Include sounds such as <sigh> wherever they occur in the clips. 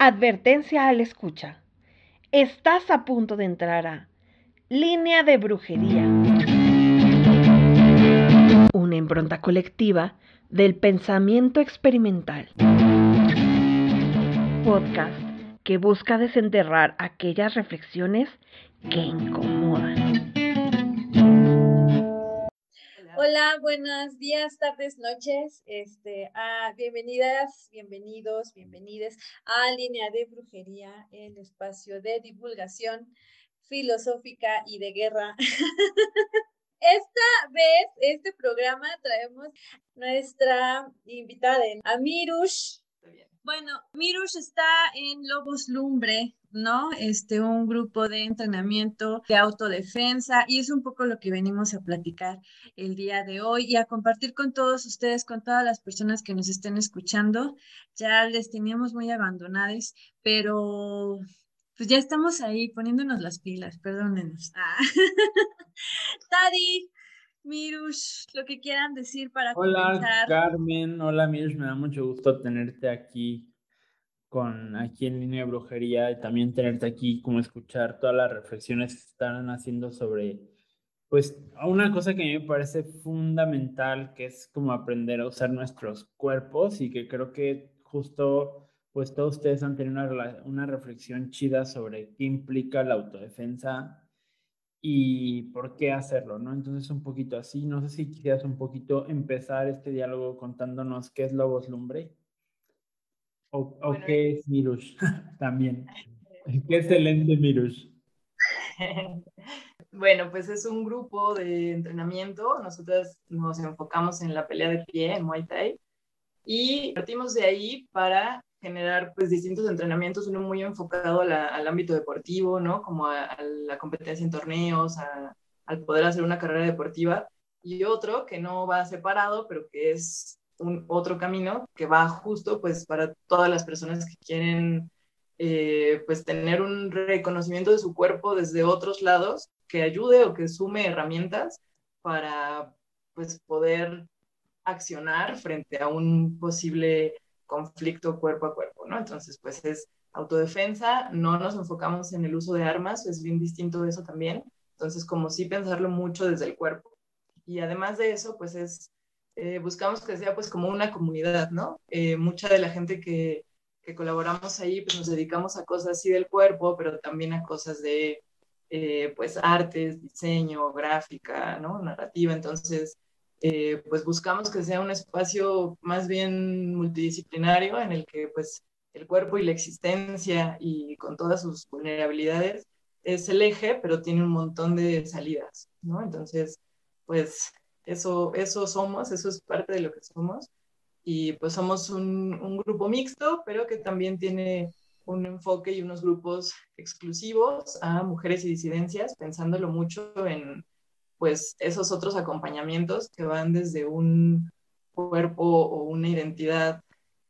Advertencia al escucha. Estás a punto de entrar a Línea de Brujería. Una impronta colectiva del pensamiento experimental. Podcast que busca desenterrar aquellas reflexiones que incomodan. Hola, buenos días, tardes, noches. Este, ah, bienvenidas, bienvenidos, bienvenidas a Línea de Brujería, el espacio de divulgación filosófica y de guerra. <laughs> Esta vez, este programa, traemos nuestra invitada, Amirush. Bueno, Mirush está en Lobos Lumbre, ¿no? Este, un grupo de entrenamiento de autodefensa y es un poco lo que venimos a platicar el día de hoy y a compartir con todos ustedes, con todas las personas que nos estén escuchando. Ya les teníamos muy abandonados, pero pues ya estamos ahí poniéndonos las pilas, perdónenos. Ah. <laughs> Mirush, lo que quieran decir para Hola, Carmen. Hola, Mirush. Me da mucho gusto tenerte aquí con aquí en línea de brujería y también tenerte aquí como escuchar todas las reflexiones que están haciendo sobre pues una cosa que a mí me parece fundamental que es como aprender a usar nuestros cuerpos y que creo que justo pues todos ustedes han tenido una, una reflexión chida sobre qué implica la autodefensa y por qué hacerlo, ¿no? Entonces un poquito así, no sé si quisieras un poquito empezar este diálogo contándonos qué es Lobos Lumbre. O, qué es Mirush <laughs> también. Qué excelente Mirush. <laughs> Bueno, pues es un grupo de entrenamiento. Nosotros nos enfocamos en la pelea de pie, en Muay Thai, y partimos de ahí para generar pues distintos entrenamientos, uno muy enfocado al ámbito deportivo, ¿no? Como a, la competencia en torneos, al poder hacer una carrera deportiva, y otro que no va separado, pero que es un otro camino que va justo pues para todas las personas que quieren eh, pues tener un reconocimiento de su cuerpo desde otros lados que ayude o que sume herramientas para pues poder accionar frente a un posible conflicto cuerpo a cuerpo, ¿no? Entonces, pues es autodefensa, no nos enfocamos en el uso de armas, es bien distinto de eso también. Entonces, como sí pensarlo mucho desde el cuerpo. Y además de eso, pues es, eh, buscamos que sea pues como una comunidad, ¿no? Eh, mucha de la gente que, que, colaboramos ahí, pues nos dedicamos a cosas así del cuerpo, pero también a cosas de, eh, pues, artes, diseño, gráfica, ¿no? Narrativa. Entonces, eh, pues buscamos que sea un espacio más bien multidisciplinario en el que pues el cuerpo y la existencia y con todas sus vulnerabilidades es el eje, pero tiene un montón de salidas, ¿no? Entonces, pues eso, eso somos, eso es parte de lo que somos. Y pues somos un, un grupo mixto, pero que también tiene un enfoque y unos grupos exclusivos a mujeres y disidencias, pensándolo mucho en pues esos otros acompañamientos que van desde un cuerpo o una identidad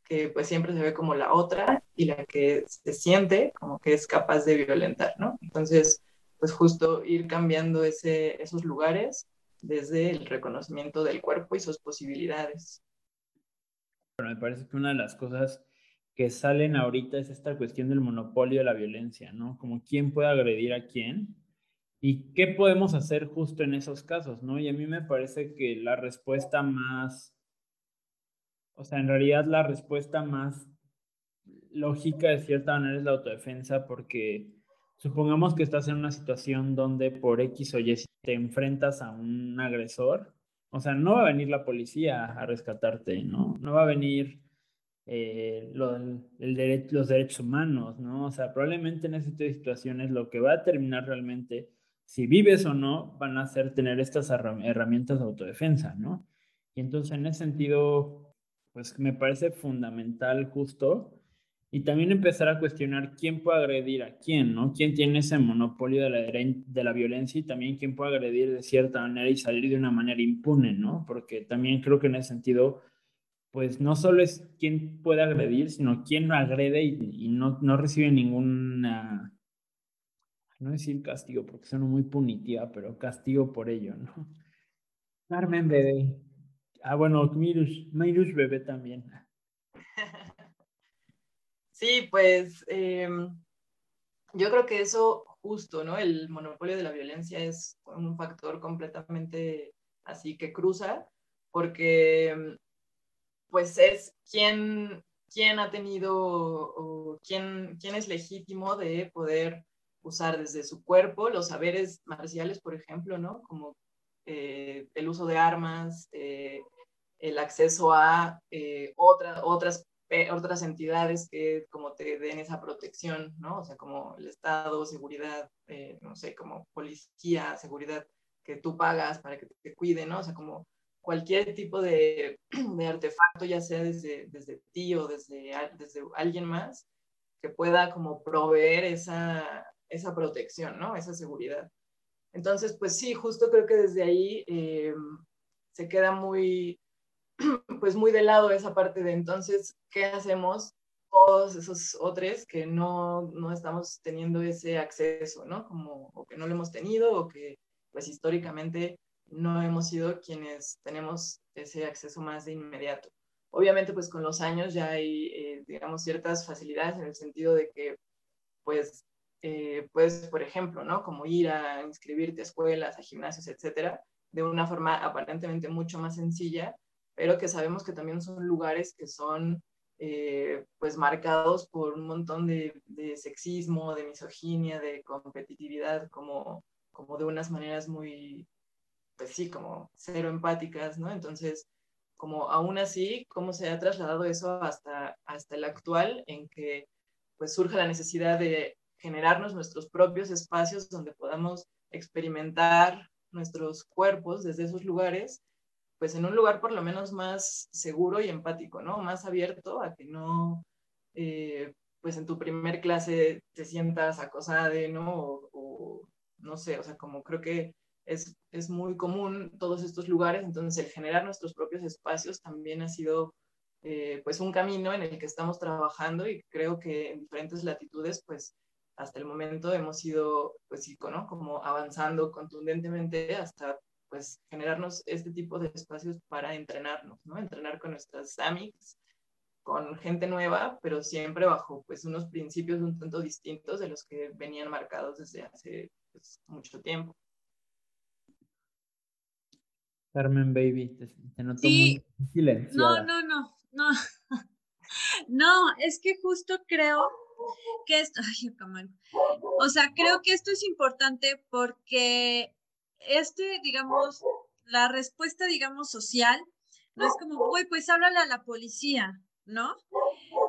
que pues siempre se ve como la otra y la que se siente como que es capaz de violentar, ¿no? Entonces, pues justo ir cambiando ese, esos lugares desde el reconocimiento del cuerpo y sus posibilidades. Bueno, me parece que una de las cosas que salen ahorita es esta cuestión del monopolio de la violencia, ¿no? Como quién puede agredir a quién ¿Y qué podemos hacer justo en esos casos, no? Y a mí me parece que la respuesta más, o sea, en realidad la respuesta más lógica de cierta manera es la autodefensa, porque supongamos que estás en una situación donde por X o Y te enfrentas a un agresor, o sea, no va a venir la policía a rescatarte, ¿no? No va a venir eh, el los derechos humanos, ¿no? O sea, probablemente en ese tipo de situaciones lo que va a terminar realmente si vives o no, van a hacer tener estas herramientas de autodefensa, ¿no? Y entonces en ese sentido, pues me parece fundamental justo y también empezar a cuestionar quién puede agredir a quién, ¿no? ¿Quién tiene ese monopolio de la, de la violencia y también quién puede agredir de cierta manera y salir de una manera impune, ¿no? Porque también creo que en ese sentido, pues no solo es quién puede agredir, sino quién agrede y, y no, no recibe ninguna no decir castigo porque suena muy punitiva, pero castigo por ello, ¿no? Carmen bebé. Ah, bueno, Mirush, Mirush bebé también. <laughs> Sí, pues em, yo creo que eso justo, ¿no? El monopolio de la violencia es un factor completamente así que cruza, porque em, pues es quien, quien ha tenido o quién, quién es legítimo de poder usar desde su cuerpo los saberes marciales, por ejemplo, ¿no? Como eh, el uso de armas, eh, el acceso a eh, otras, otras entidades que como te den esa protección, ¿no? O sea, como el Estado, seguridad, no sé, como policía, seguridad que tú pagas para que te cuiden, ¿no? O sea, como cualquier tipo de, <clears throat> de artefacto, ya sea desde, desde ti o desde, desde alguien más, que pueda como proveer esa, esa protección, ¿no? Esa seguridad. Entonces, pues sí, justo creo que desde ahí eh, se queda muy, <clears throat> pues muy de lado esa parte de entonces, ¿qué hacemos todos esos otros que no, no estamos teniendo ese acceso, ¿no? Como, o que no lo hemos tenido, o que pues históricamente no hemos sido quienes tenemos ese acceso más de inmediato. Obviamente, pues con los años ya hay, eh, digamos, ciertas facilidades en el sentido de que, pues, eh, puedes, por ejemplo, ¿no? Como ir a inscribirte a escuelas, a gimnasios, etcétera, de una forma aparentemente mucho más sencilla, pero que sabemos que también son lugares que son, eh, pues, marcados por un montón de, de, sexismo, de misoginia, de competitividad, como, como de unas maneras muy, pues sí, como cero empáticas, ¿no? Entonces, como aún así, ¿cómo se ha trasladado eso hasta, hasta el actual en que pues surge la necesidad de generarnos nuestros propios espacios donde podamos experimentar nuestros cuerpos desde esos lugares, pues en un lugar por lo menos más seguro y empático, ¿no? Más abierto a que no, eh, pues en tu primer clase te sientas acosada, ¿no? O, no sé, o sea, como creo que es, es muy común todos estos lugares, entonces el generar nuestros propios espacios también ha sido eh, pues un camino en el que estamos trabajando y creo que en diferentes latitudes pues hasta el momento hemos ido pues sí, ¿no? como avanzando contundentemente hasta pues generarnos este tipo de espacios para entrenarnos, ¿no? Entrenar con nuestras amigas, con gente nueva, pero siempre bajo pues unos principios un tanto distintos de los que venían marcados desde hace pues, mucho tiempo. Carmen Baby, te, noto muy silenciada. No, no, no, no. <laughs> No, es que justo creo que esto, <laughs> ay, o sea, creo que esto es importante porque este, digamos, la respuesta, digamos, social, no es como, uy, pues háblale a la policía, ¿no?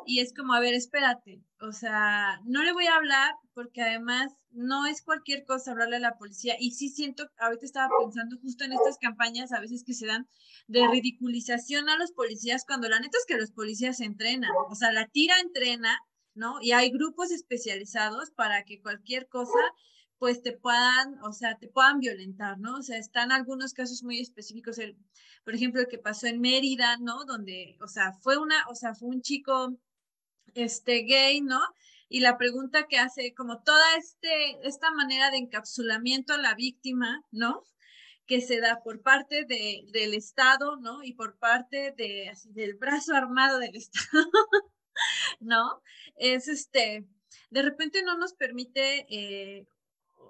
Y es como, a ver, espérate, o sea, no le voy a hablar porque además no es cualquier cosa hablarle a la policía. Y sí siento, ahorita estaba pensando justo en estas campañas a veces que se dan de ridiculización a los policías, cuando la neta es que los policías entrenan, o sea, la tira entrena, ¿no? Y hay grupos especializados para que cualquier cosa pues te puedan, o sea, te puedan violentar, ¿no? O sea, están algunos casos muy específicos, por ejemplo, el que pasó en Mérida, ¿no? Donde, o sea, fue una, o sea, fue un chico, este, gay, ¿no? Y la pregunta que hace, como toda este, esta manera de encapsulamiento a la víctima, ¿no? Que se da por parte de, del Estado, ¿no? Y por parte de, del brazo armado del Estado, <laughs> <laughs> ¿no? Es este, de repente no nos permite eh,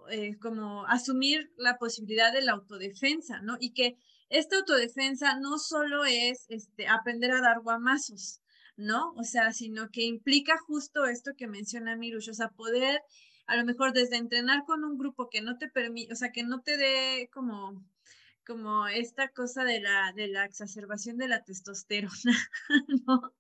eh, como asumir la posibilidad de la autodefensa, ¿no? Y que esta autodefensa no solo es este, aprender a dar guamazos, ¿no? O sea, sino que implica justo esto que menciona Mirush, o sea, poder a lo mejor desde entrenar con un grupo que no te permite, o sea, que no te dé como como esta cosa de la, de la exacerbación de la testosterona, <laughs> ¿no?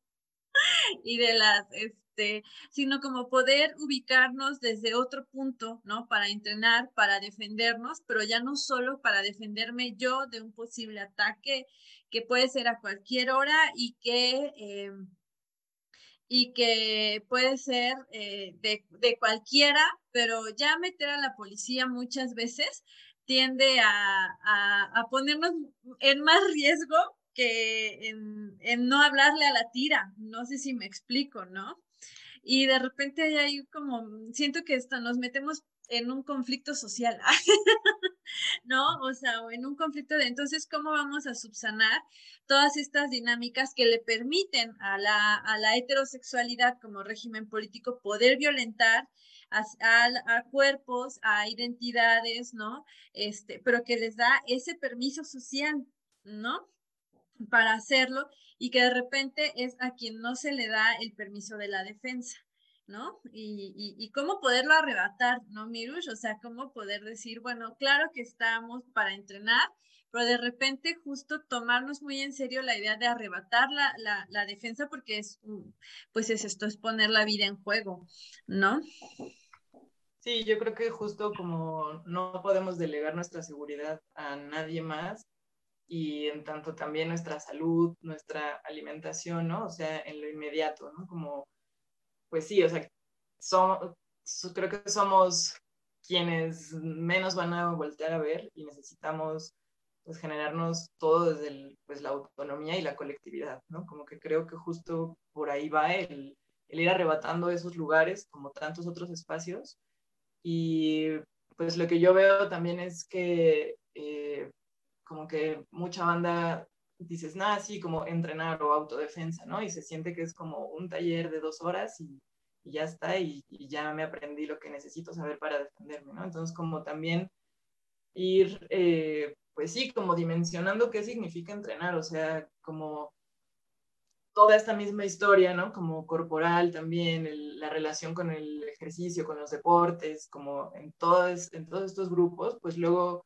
<laughs> Y de las, este, sino como poder ubicarnos desde otro punto, ¿no? Para entrenar, para defendernos, pero ya no solo para defenderme yo de un posible ataque que puede ser a cualquier hora y que, eh, y que puede ser eh, de, cualquiera, pero ya meter a la policía muchas veces tiende a, a, ponernos en más riesgo que en, no hablarle a la tira. No sé si me explico, ¿no? y de repente hay como, siento que esto, nos metemos en un conflicto social, <laughs> ¿no? O sea, en un conflicto de entonces, ¿cómo vamos a subsanar todas estas dinámicas que le permiten a la, a la heterosexualidad como régimen político poder violentar a, a, cuerpos, a identidades, ¿no? Este, pero que les da ese permiso social, ¿no? Para hacerlo y que de repente es a quien no se le da el permiso de la defensa. ¿no? Y, y, cómo poderlo arrebatar, ¿no, Mirush? O sea, cómo poder decir, bueno, claro que estamos para entrenar, pero de repente justo tomarnos muy en serio la idea de arrebatar la, la, la defensa porque es, pues es esto, es poner la vida en juego, ¿no? Sí, yo creo que justo como no podemos delegar nuestra seguridad a nadie más y en tanto también nuestra salud, nuestra alimentación, ¿no? O sea, en lo inmediato, ¿no? Como pues sí, o sea, creo que somos quienes menos van a voltear a ver y necesitamos pues generarnos todo desde pues, la autonomía y la colectividad, ¿no? Como que creo que justo por ahí va el, ir arrebatando esos lugares como tantos otros espacios y pues lo que yo veo también es que eh, como que mucha banda dices, nada, sí, como entrenar o autodefensa, ¿no? Y se siente que es como un taller de dos horas y, ya está, y, ya me aprendí lo que necesito saber para defenderme, ¿no? Entonces, como también ir, eh, pues sí, como dimensionando qué significa entrenar, o sea, como toda esta misma historia, ¿no? Como corporal también, la relación con el ejercicio, con los deportes, como en todos, en todos estos grupos, pues luego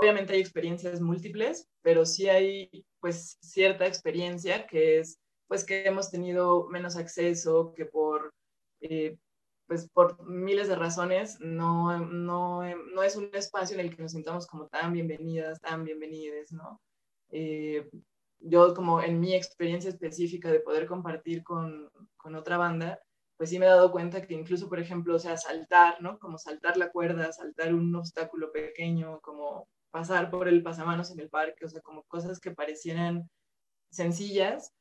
obviamente hay experiencias múltiples, pero sí hay pues cierta experiencia que es pues que hemos tenido menos acceso, que por eh, pues por miles de razones no, no, no, es un espacio en el que nos sintamos como tan bienvenidas, tan bienvenidas, ¿no? Eh, yo como en mi experiencia específica de poder compartir con, con, otra banda, pues sí me he dado cuenta que incluso, por ejemplo, o sea, saltar, ¿no? Como saltar la cuerda, saltar un obstáculo pequeño, como pasar por el pasamanos en el parque, o sea, como cosas que parecieran sencillas,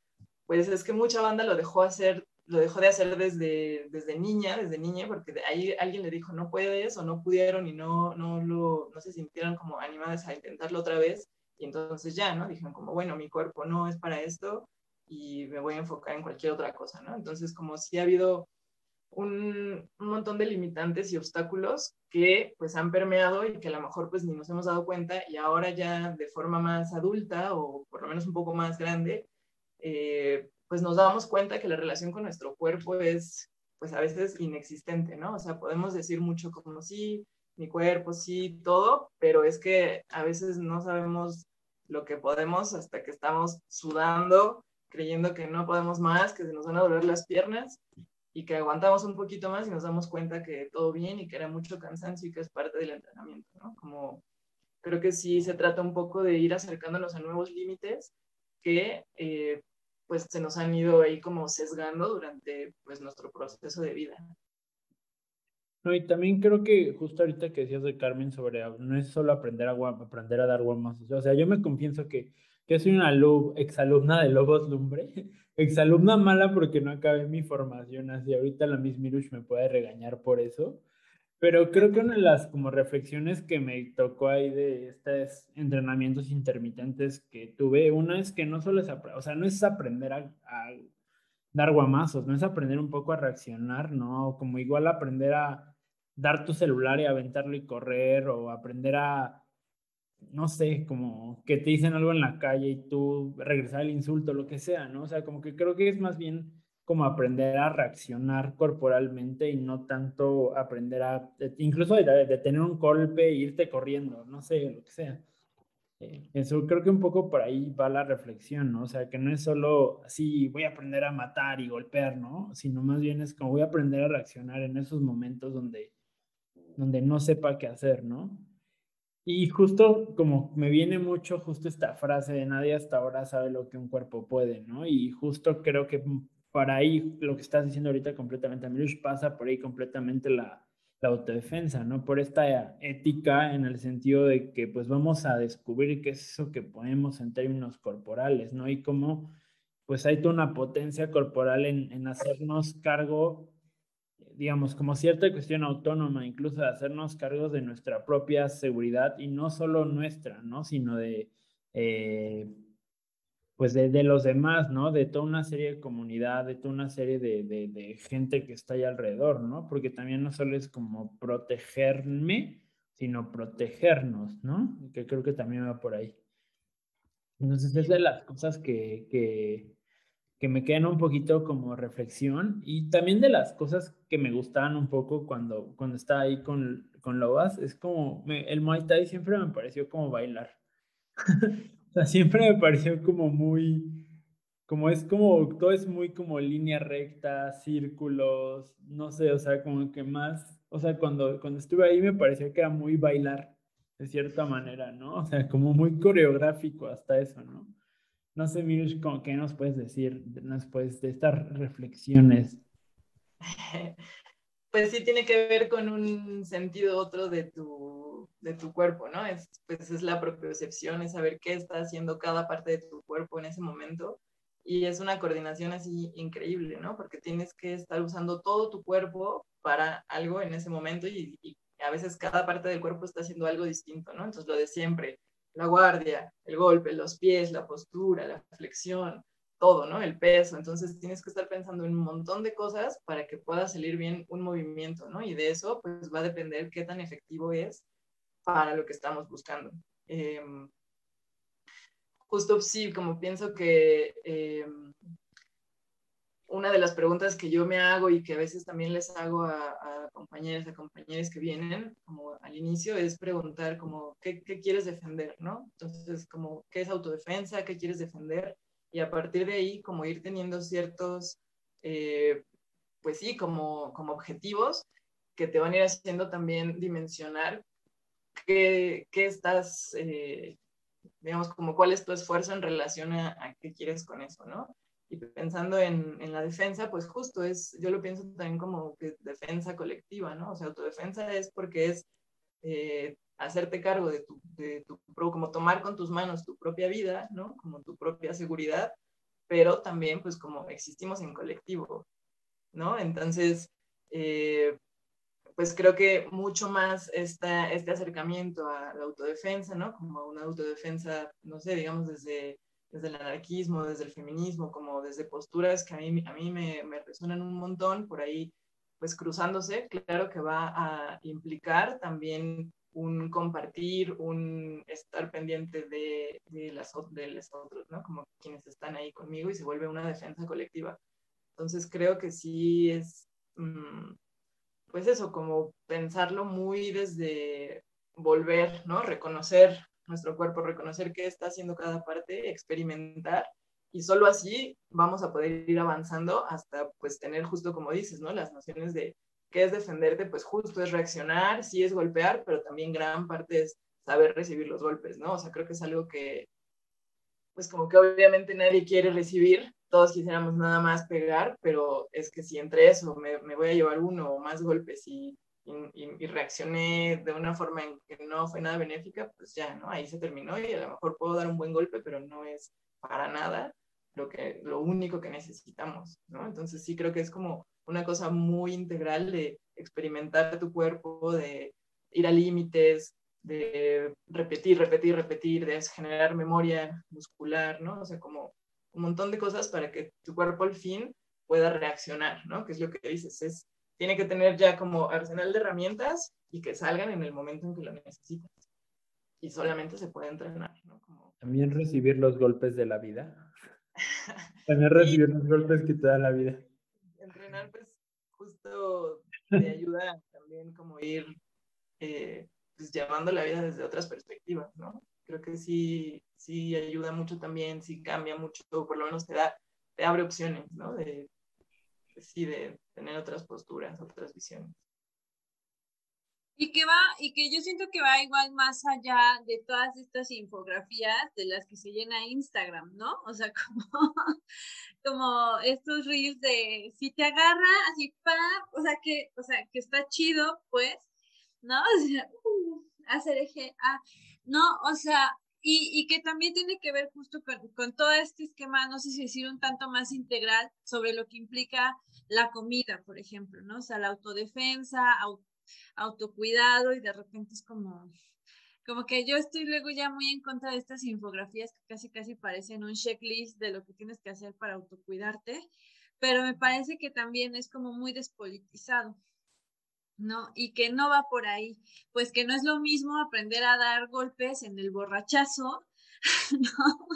pues es que mucha banda lo dejó hacer, lo dejó de hacer desde, niña, desde niña, porque ahí alguien le dijo no puedes o no pudieron y no, no, lo, no se sintieron como animadas a intentarlo otra vez. Y entonces ya, ¿no? Dijeron como, bueno, mi cuerpo no es para esto y me voy a enfocar en cualquier otra cosa, ¿no? Entonces como si ha habido un, montón de limitantes y obstáculos que pues han permeado y que a lo mejor pues ni nos hemos dado cuenta y ahora ya de forma más adulta o por lo menos un poco más grande, eh, pues nos damos cuenta que la relación con nuestro cuerpo es pues a veces inexistente, ¿no? O sea, podemos decir mucho como sí, mi cuerpo, sí, todo, pero es que a veces no sabemos lo que podemos hasta que estamos sudando, creyendo que no podemos más, que se nos van a doler las piernas y que aguantamos un poquito más y nos damos cuenta que todo bien y que era mucho cansancio y que es parte del entrenamiento, ¿no? Como creo que sí se trata un poco de ir acercándonos a nuevos límites que eh, pues se nos han ido ahí como sesgando durante pues nuestro proceso de vida. No, y también creo que justo ahorita que decías de Carmen sobre no es solo aprender a, aprender a dar guamazos, o sea, yo me confieso que yo soy una exalumna de Lobos Lumbre, exalumna mala porque no acabé mi formación así. Ahorita la Miss Mirush me puede regañar por eso. Pero creo que una de las como reflexiones que me tocó ahí de estos entrenamientos intermitentes que tuve, una es que no solo es, o sea, no es aprender a, a dar guamazos, no es aprender un poco a reaccionar, ¿no? Como igual aprender a dar tu celular y aventarlo y correr o aprender a no sé, como que te dicen algo en la calle y tú regresar el insulto, lo que sea, ¿no? O sea, como que creo que es más bien como aprender a reaccionar corporalmente y no tanto aprender a, incluso de, tener un golpe e irte corriendo, no sé, lo que sea. Eh, eso creo que un poco por ahí va la reflexión, ¿no? O sea, que no es solo así, voy a aprender a matar y golpear, ¿no? Sino más bien es como voy a aprender a reaccionar en esos momentos donde, donde no sepa qué hacer, ¿no? Y justo como me viene mucho justo esta frase de nadie hasta ahora sabe lo que un cuerpo puede, ¿no? Y justo creo que para ahí lo que estás diciendo ahorita completamente, Mirush, pasa por ahí completamente la, la autodefensa, ¿no? Por esta ética en el sentido de que pues vamos a descubrir qué es eso que ponemos en términos corporales, ¿no? Y cómo pues hay toda una potencia corporal en, en hacernos cargo digamos, como cierta cuestión autónoma, incluso de hacernos cargos de nuestra propia seguridad y no solo nuestra, ¿no? Sino de, eh, pues de, los demás, ¿no? De toda una serie de comunidad, de toda una serie de, de, gente que está ahí alrededor, ¿no? Porque también no solo es como protegerme, sino protegernos, ¿no? Que creo que también va por ahí. Entonces, es de las cosas que, que, que me quedan un poquito como reflexión y también de las cosas que me gustaban un poco cuando, cuando estaba ahí con, con Lobas, es como, el Muay Thai siempre me pareció como bailar. <laughs> o sea, siempre me pareció como muy, como es como, todo es muy como línea recta, círculos, no sé, o sea, como que más, o sea, cuando, cuando estuve ahí me parecía que era muy bailar, de cierta manera, ¿no? O sea, como muy coreográfico hasta eso, ¿no? No sé, Mirush, ¿qué nos puedes decir después de estas reflexiones? <laughs> Pues sí tiene que ver con un sentido otro de tu, de tu cuerpo, ¿no? Es, pues es la propiocepción, es saber qué está haciendo cada parte de tu cuerpo en ese momento. Y es una coordinación así increíble, ¿no? Porque tienes que estar usando todo tu cuerpo para algo en ese momento y, y a veces cada parte del cuerpo está haciendo algo distinto, ¿no? Entonces lo de siempre, la guardia, el golpe, los pies, la postura, la flexión, todo, ¿no? El peso. Entonces tienes que estar pensando en un montón de cosas para que pueda salir bien un movimiento, ¿no? Y de eso, pues va a depender qué tan efectivo es para lo que estamos buscando. Em, justo sí, como pienso que em, una de las preguntas que yo me hago y que a veces también les hago a, a compañeras, a compañeros que vienen, como al inicio, es preguntar como, ¿qué, ¿qué, quieres defender? ¿no? Entonces, como, ¿qué es autodefensa? ¿Qué quieres defender? Y a partir de ahí, como ir teniendo ciertos, eh, pues sí, como, como objetivos que te van a ir haciendo también dimensionar qué, qué estás, eh, digamos, como cuál es tu esfuerzo en relación a, a qué quieres con eso, ¿no? Y pensando en, en, la defensa, pues justo es, yo lo pienso también como que defensa colectiva, ¿no? O sea, autodefensa es porque es eh, hacerte cargo de tu, de tu, como tomar con tus manos tu propia vida, ¿no? Como tu propia seguridad, pero también pues como existimos en colectivo, ¿no? Entonces, eh, pues creo que mucho más esta, este acercamiento a la autodefensa, ¿no? Como una autodefensa, no sé, digamos desde desde el anarquismo, desde el feminismo, como desde posturas que a mí, a mí me, me resuenan un montón, por ahí pues cruzándose, claro que va a implicar también un compartir, un estar pendiente de, de, las, de los otros, ¿no? Como quienes están ahí conmigo y se vuelve una defensa colectiva. Entonces creo que sí es, mm, pues eso, como pensarlo muy desde volver, ¿no? Reconocer nuestro cuerpo, reconocer qué está haciendo cada parte, experimentar y solo así vamos a poder ir avanzando hasta pues tener justo como dices, ¿no? Las nociones de qué es defenderte, pues justo es reaccionar, sí es golpear, pero también gran parte es saber recibir los golpes, ¿no? O sea, creo que es algo que pues como que obviamente nadie quiere recibir, todos quisiéramos nada más pegar, pero es que si entre eso me, me voy a llevar uno o más golpes y y, reaccioné de una forma en que no fue nada benéfica, pues ya, ¿no? Ahí se terminó y a lo mejor puedo dar un buen golpe, pero no es para nada lo, que, lo único que necesitamos, ¿no? Entonces sí creo que es como una cosa muy integral de experimentar tu cuerpo, de ir a límites, de repetir, repetir, repetir, de generar memoria muscular, ¿no? O sea, como un montón de cosas para que tu cuerpo al fin pueda reaccionar, ¿no? Que es lo que dices, es tiene que tener ya como arsenal de herramientas y que salgan en el momento en que lo necesitas. Y solamente se puede entrenar, ¿no? También recibir los golpes de la vida. <laughs> También recibir los golpes que te da la vida. Entrenar, pues, justo te ayuda también como ir eh, pues, llevando la vida desde otras perspectivas, ¿no? Creo que sí, sí ayuda mucho también, sí cambia mucho, por lo menos te da, te abre opciones, ¿no? De, sí, de tener otras posturas, otras visiones. Y que va, y que yo siento que va igual más allá de todas estas infografías de las que se llena Instagram, ¿no? O sea, <laughs> como, como estos reels de si te agarra, así pa, o sea que, o sea, que está chido, pues, ¿no? <laughs> O sea, uh, hacer eje, ah, no, o sea, y, que también tiene que ver justo con, todo este esquema, no sé si decir un tanto más integral sobre lo que implica la comida, por ejemplo, ¿no? O sea, la autodefensa, autocuidado y de repente es como, como que yo estoy luego ya muy en contra de estas infografías que casi casi parecen un checklist de lo que tienes que hacer para autocuidarte, pero me parece que también es como muy despolitizado. ¿No? Y que no va por ahí, pues que no es lo mismo aprender a dar golpes en el borrachazo, <laughs> ¿no?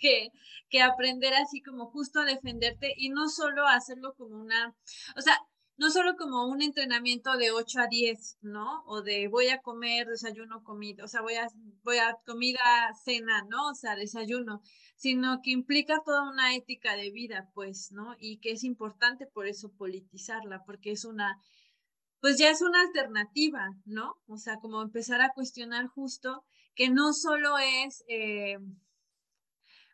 que, que aprender así como justo a defenderte y no solo hacerlo como una, o sea, no solo como un entrenamiento de 8 a 10, ¿no? O de voy a comer, desayuno, comida, o sea, voy a, voy a comida, cena, ¿no? O sea, desayuno, sino que implica toda una ética de vida, pues, ¿no? Y que es importante por eso politizarla, porque es una, pues ya es una alternativa, ¿no? O sea, como empezar a cuestionar justo que no solo es... Eh,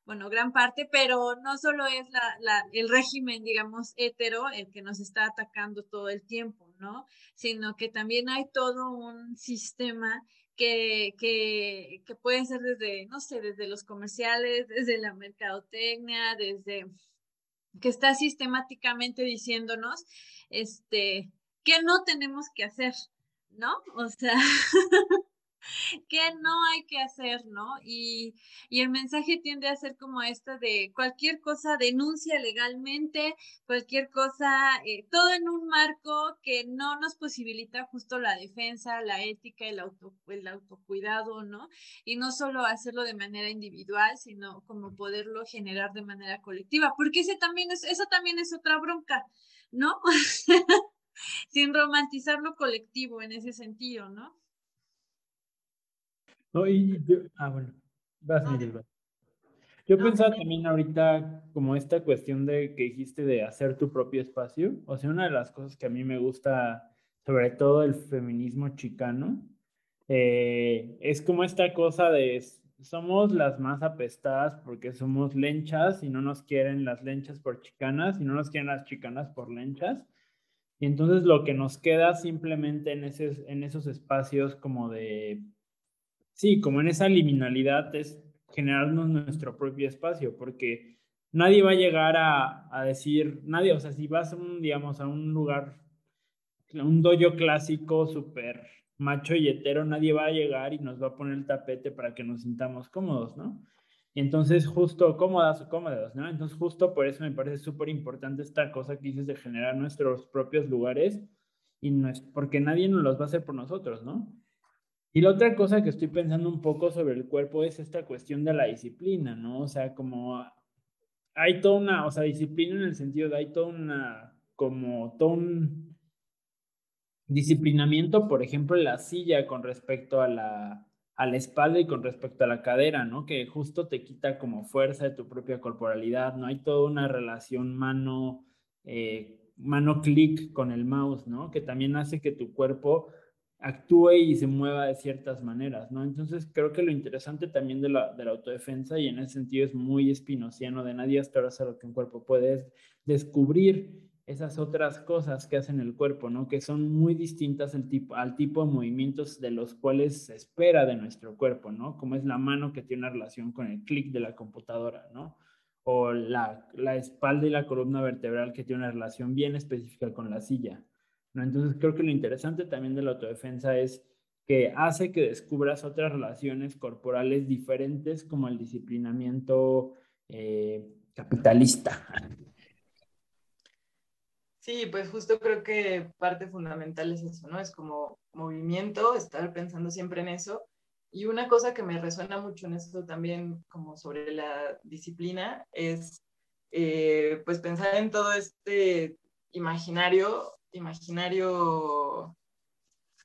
bueno, gran parte, pero no solo es la, el régimen, digamos, hetero el que nos está atacando todo el tiempo, ¿no? Sino que también hay todo un sistema que, que, que puede ser desde, no sé, desde los comerciales, desde la mercadotecnia, desde que está sistemáticamente diciéndonos, este, que no tenemos que hacer, ¿no? O sea, <laughs> ¿Qué no hay que hacer, no? Y, el mensaje tiende a ser como esta de cualquier cosa denuncia legalmente, cualquier cosa, eh, todo en un marco que no nos posibilita justo la defensa, la ética, el, auto, el autocuidado, ¿no? Y no solo hacerlo de manera individual, sino como poderlo generar de manera colectiva, porque ese también es, eso también es otra bronca, ¿no? <laughs> <laughs> Sin romantizar lo colectivo en ese sentido, ¿no? No, y yo, ah, bueno, vas, Miguel, Yo pensaba también ahorita como esta cuestión de que dijiste de hacer tu propio espacio. O sea, una de las cosas que a mí me gusta, sobre todo el feminismo chicano, eh, es como esta cosa de somos las más apestadas porque somos lenchas y no nos quieren las lenchas por chicanas y no nos quieren las chicanas por lenchas. Y entonces lo que nos queda simplemente en, en esos espacios como de Sí, como en esa liminalidad es generarnos nuestro propio espacio, porque nadie va a llegar a, decir, nadie, o sea, si vas a un, digamos, a un lugar, un dojo clásico súper macho y hetero, nadie va a llegar y nos va a poner el tapete para que nos sintamos cómodos, ¿no? Y entonces justo cómodas o cómodos, ¿no? Entonces justo por eso me parece súper importante esta cosa que dices de generar nuestros propios lugares y no es porque nadie nos los va a hacer por nosotros, ¿no? Y la otra cosa que estoy pensando un poco sobre el cuerpo es esta cuestión de la disciplina, ¿no? O sea, como hay toda una, o sea, disciplina en el sentido de hay toda una, como todo un disciplinamiento, por ejemplo, en la silla con respecto a la, a la espalda y con respecto a la cadera, ¿no? Que justo te quita como fuerza de tu propia corporalidad, ¿no? Hay toda una relación mano, eh, mano clic con el mouse, ¿no? Que también hace que tu cuerpo actúe y se mueva de ciertas maneras, ¿no? Entonces creo que lo interesante también de la, de la autodefensa y en ese sentido es muy espinociano de nadie hasta ahora sabe lo que un cuerpo puede es descubrir esas otras cosas que hacen el cuerpo, ¿no? Que son muy distintas al tipo de movimientos de los cuales se espera de nuestro cuerpo, ¿no? Como es la mano que tiene una relación con el clic de la computadora, ¿no? O la, la espalda y la columna vertebral que tiene una relación bien específica con la silla. Entonces creo que lo interesante también de la autodefensa es que hace que descubras otras relaciones corporales diferentes como el disciplinamiento eh, capitalista. Sí, pues justo creo que parte fundamental es eso, ¿no? Es como movimiento, estar pensando siempre en eso. Y una cosa que me resuena mucho en eso también, como sobre la disciplina, es eh, pues pensar en todo este imaginario imaginario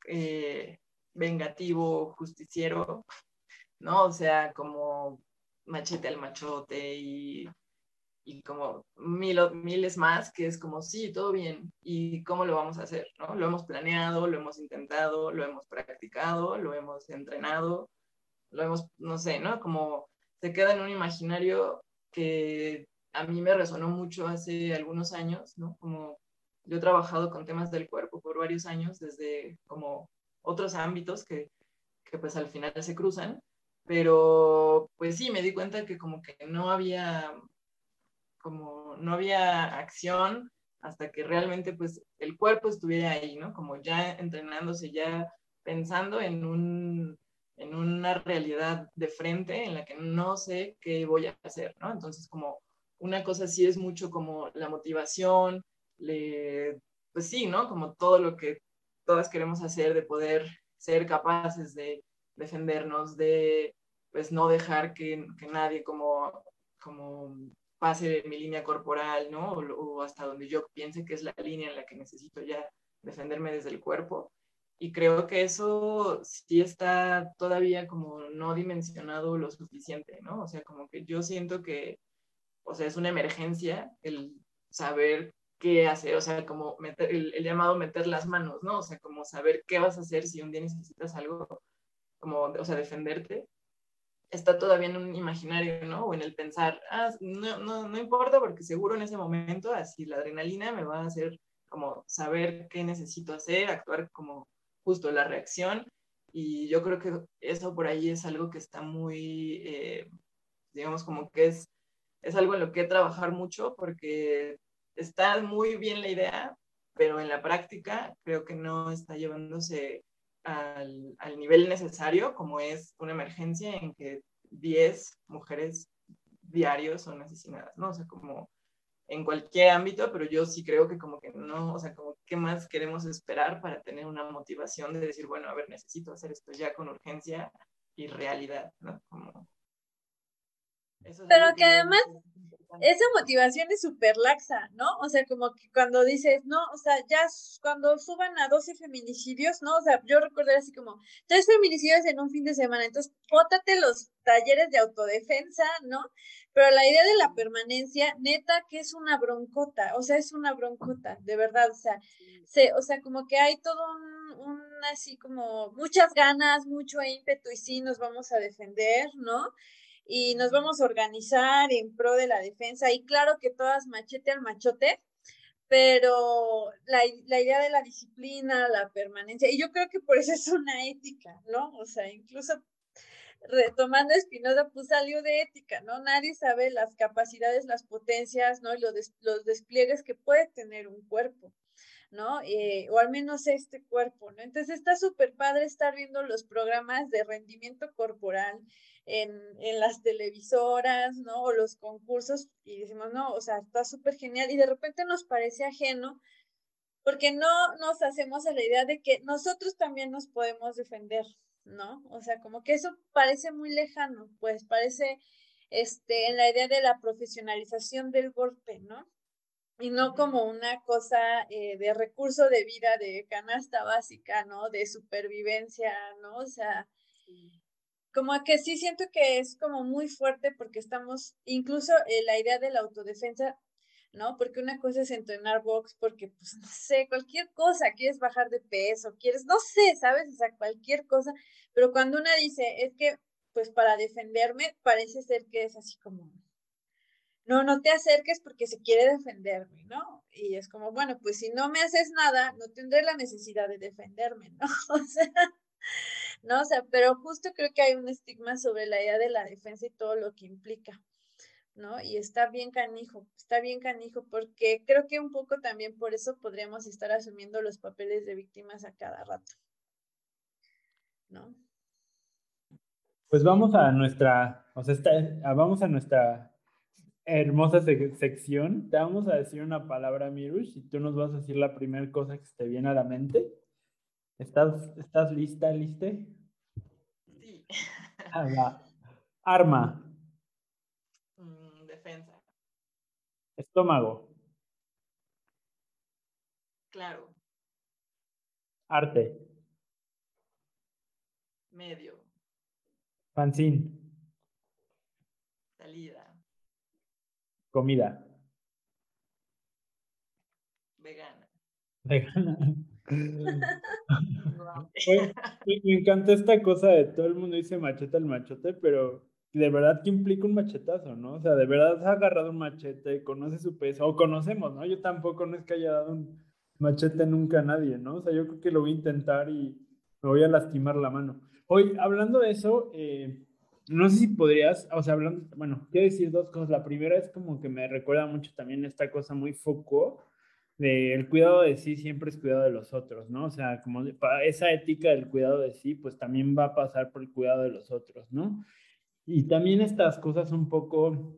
eh, vengativo, justiciero, ¿no? O sea, como machete al machote y, como mil, miles más, que es como, sí, todo bien, ¿y cómo lo vamos a hacer? ¿no? Lo hemos planeado, lo hemos intentado, lo hemos practicado, lo hemos entrenado, lo hemos, no sé, ¿no? Como se queda en un imaginario que a mí me resonó mucho hace algunos años, ¿no? Como yo he trabajado con temas del cuerpo por varios años desde como otros ámbitos que, que pues al final se cruzan, pero pues sí, me di cuenta que como que no había, como no había acción hasta que realmente pues el cuerpo estuviera ahí, ¿no? Como ya entrenándose, ya pensando en, un, en una realidad de frente en la que no sé qué voy a hacer, ¿no? Entonces como una cosa sí es mucho como la motivación, le, pues sí, ¿no? Como todo lo que todas queremos hacer de poder ser capaces de defendernos, de pues no dejar que, que nadie como, como pase mi línea corporal, ¿no? O, hasta donde yo piense que es la línea en la que necesito ya defenderme desde el cuerpo. Y creo que eso sí está todavía como no dimensionado lo suficiente, ¿no? O sea, como que yo siento que, o sea, es una emergencia el saber qué hacer, o sea, como meter, el, el, llamado meter las manos, ¿no? O sea, como saber qué vas a hacer si un día necesitas algo, como, o sea, defenderte está todavía en un imaginario, ¿no? O en el pensar, ah, no, no, no importa porque seguro en ese momento así la adrenalina me va a hacer como saber qué necesito hacer, actuar como justo la reacción. Y yo creo que eso por ahí es algo que está muy, eh, digamos, como que es, es algo en lo que trabajar mucho porque está muy bien la idea, pero en la práctica creo que no está llevándose al, al, nivel necesario, como es una emergencia en que 10 mujeres diarios son asesinadas, ¿no? O sea, como en cualquier ámbito, pero yo sí creo que como que no, o sea, como qué más queremos esperar para tener una motivación de decir, bueno, a ver, necesito hacer esto ya con urgencia y realidad, ¿no? Como... pero que además esa motivación es súper laxa, ¿no? O sea, como que cuando dices, no, o sea, ya cuando suban a 12 feminicidios, ¿no? O sea, yo recuerdo así como, tres feminicidios en un fin de semana, entonces, pótate los talleres de autodefensa, ¿no? Pero la idea de la permanencia, neta, que es una broncota, o sea, es una broncota, de verdad, o sea, se, o sea, como que hay todo un, un así como muchas ganas, mucho ímpetu y sí nos vamos a defender, ¿no? Y nos vamos a organizar en pro de la defensa y claro que todas machete al machote, pero la, la, idea de la disciplina, la permanencia, y yo creo que por eso es una ética, ¿no? O sea, incluso retomando Espinosa, pues salió de ética, ¿no? Nadie sabe las capacidades, las potencias, ¿no? Y los, los despliegues que puede tener un cuerpo. ¿No? Eh, o al menos este cuerpo, ¿no? Entonces está súper padre estar viendo los programas de rendimiento corporal en, en, las televisoras, ¿no? O los concursos y decimos, no, o sea, está súper genial y de repente nos parece ajeno porque no nos hacemos a la idea de que nosotros también nos podemos defender, ¿no? O sea, como que eso parece muy lejano, pues parece este, en la idea de la profesionalización del golpe, ¿no? Y no como una cosa eh, de recurso de vida, de canasta básica, ¿no? De supervivencia, ¿no? O sea, como que sí siento que es como muy fuerte porque estamos, incluso eh, la idea de la autodefensa, ¿no? Porque una cosa es entrenar box porque, pues, no sé, cualquier cosa, quieres bajar de peso, quieres, no sé, ¿sabes? O sea, cualquier cosa, pero cuando una dice, es que, pues, para defenderme, parece ser que es así como, no, no te acerques porque se quiere defenderme, ¿no? Y es como, bueno, pues si no me haces nada, no tendré la necesidad de defenderme, ¿no? <laughs> O sea, no, o sea, pero justo creo que hay un estigma sobre la idea de la defensa y todo lo que implica, ¿no? Y está bien canijo, está bien canijo, porque creo que un poco también por eso podríamos estar asumiendo los papeles de víctimas a cada rato, ¿no? Pues vamos a nuestra, o sea, está, vamos a nuestra hermosa sección. Te vamos a decir una palabra, Mirush, y tú nos vas a decir la primera cosa que te viene a la mente. ¿Estás, estás lista, liste? Sí. Ah, Arma. Mm, defensa. Estómago. Claro. Arte. Medio. Fanzine. Salida. Comida. Vegana. Vegana. <laughs> me encanta esta cosa de todo el mundo dice machete al machete, pero de verdad que implica un machetazo, ¿no? O sea, de verdad ha agarrado un machete, conoce su peso, o conocemos, ¿no? Yo tampoco no es que haya dado un machete nunca a nadie, ¿no? O sea, yo creo que lo voy a intentar y me voy a lastimar la mano. Hoy, hablando de eso, eh, no sé si podrías, o sea, hablando, bueno, quiero decir dos cosas. La primera es como que me recuerda mucho también esta cosa muy foco de el cuidado de sí siempre es cuidado de los otros, ¿no? O sea, como esa ética del cuidado de sí, pues también va a pasar por el cuidado de los otros, ¿no? Y también estas cosas un poco,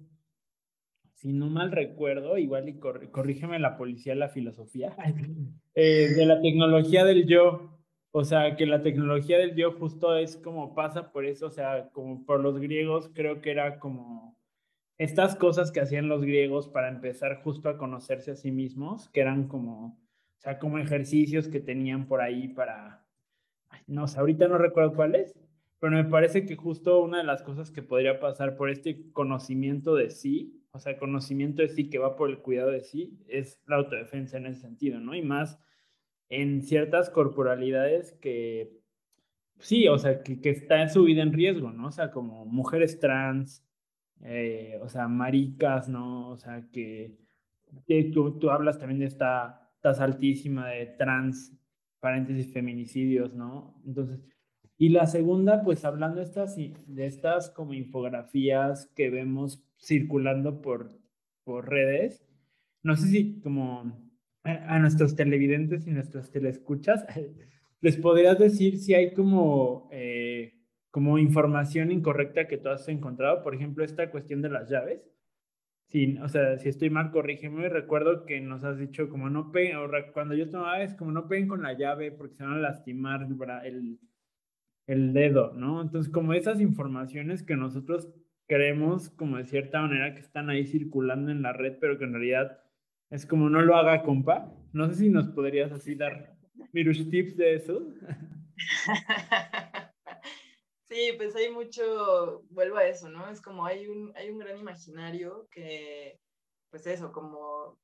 si no mal recuerdo, igual y corrígeme la policía, la filosofía, <laughs> eh, de la tecnología del yo, o sea, que la tecnología del yo justo es como pasa por eso, o sea, como por los griegos, creo que era como estas cosas que hacían los griegos para empezar justo a conocerse a sí mismos, que eran como, o sea, como ejercicios que tenían por ahí para, no sé, ahorita no recuerdo cuáles, pero me parece que justo una de las cosas que podría pasar por este conocimiento de sí, o sea, conocimiento de sí que va por el cuidado de sí, es la autodefensa en ese sentido, ¿no? Y más en ciertas corporalidades que, sí, o sea, que, que está su vida en riesgo, ¿no? O sea, como mujeres trans, eh, o sea, maricas, ¿no? O sea, que, tú, tú, hablas también de esta tasa altísima de trans, paréntesis, feminicidios, ¿no? Entonces, y la segunda, pues hablando de estas, de estas como infografías que vemos circulando por, por redes, no sé si como a, nuestros televidentes y nuestras telescuchas, <laughs> les podrías decir si hay como, eh, como información incorrecta que tú has encontrado, por ejemplo, esta cuestión de las llaves. Sí, o sea, si estoy mal, corrígeme. Recuerdo que nos has dicho como no peguen, cuando yo tomaba es como no peguen con la llave porque se van a lastimar el, el dedo, ¿no? Entonces, como esas informaciones que nosotros creemos como de cierta manera que están ahí circulando en la red, pero que en realidad es como no lo haga compa. No sé si nos podrías así dar Mirush tips de eso. <laughs> Sí, pues hay mucho, vuelvo a eso, ¿no? Es como hay un, hay un gran imaginario que, pues eso, como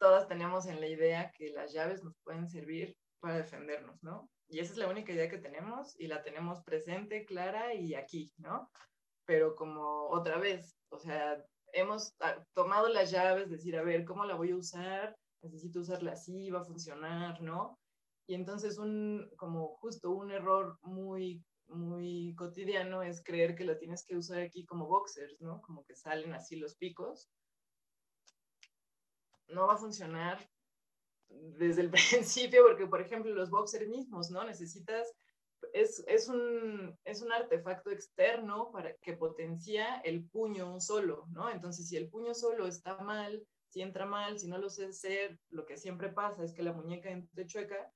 todas tenemos en la idea que las llaves nos pueden servir para defendernos, ¿no? Y esa es la única idea que tenemos y la tenemos presente, clara y aquí, ¿no? Pero como otra vez, o sea, hemos ah, tomado las llaves, decir, a ver, ¿cómo la voy a usar? Necesito usarla así, va a funcionar, ¿no? Y entonces un, como justo un error muy, muy cotidiano es creer que la tienes que usar aquí como boxers, ¿no? Como que salen así los picos. No va a funcionar desde el <laughs> principio porque, por ejemplo, los boxers mismos, ¿no? Necesitas es, un, es un artefacto externo para que potencia el puño solo, ¿no? Entonces, si el puño solo está mal, si entra mal, si no lo sé hacer, lo que siempre pasa es que la muñeca entre chueca,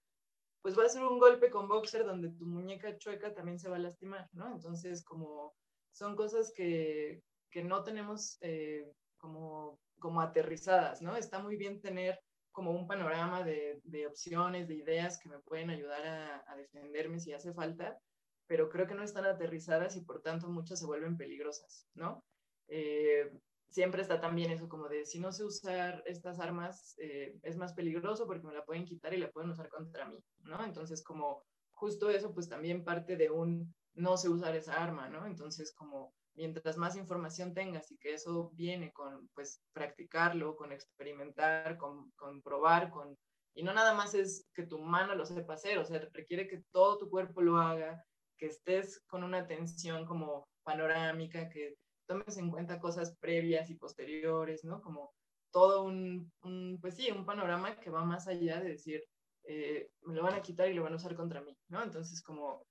pues va a ser un golpe con boxer donde tu muñeca chueca también se va a lastimar, ¿no? Entonces, como son cosas que, no tenemos eh, como, como aterrizadas, ¿no? Está muy bien tener como un panorama de, opciones, de ideas que me pueden ayudar a, defenderme si hace falta, pero creo que no están aterrizadas y por tanto muchas se vuelven peligrosas, ¿no? Eh, siempre está también eso como de si no sé usar estas armas eh, es más peligroso porque me la pueden quitar y la pueden usar contra mí, ¿no? Entonces como justo eso pues también parte de un no sé usar esa arma, ¿no? Entonces como mientras más información tengas y que eso viene con, pues, practicarlo, con experimentar, con, con probar, con... Y no nada más es que tu mano lo sepa hacer, o sea, requiere que todo tu cuerpo lo haga, que estés con una atención como panorámica, que tomes en cuenta cosas previas y posteriores, ¿no? Como todo un, un pues sí, un panorama que va más allá de decir, eh, me lo van a quitar y lo van a usar contra mí, ¿no? Entonces, como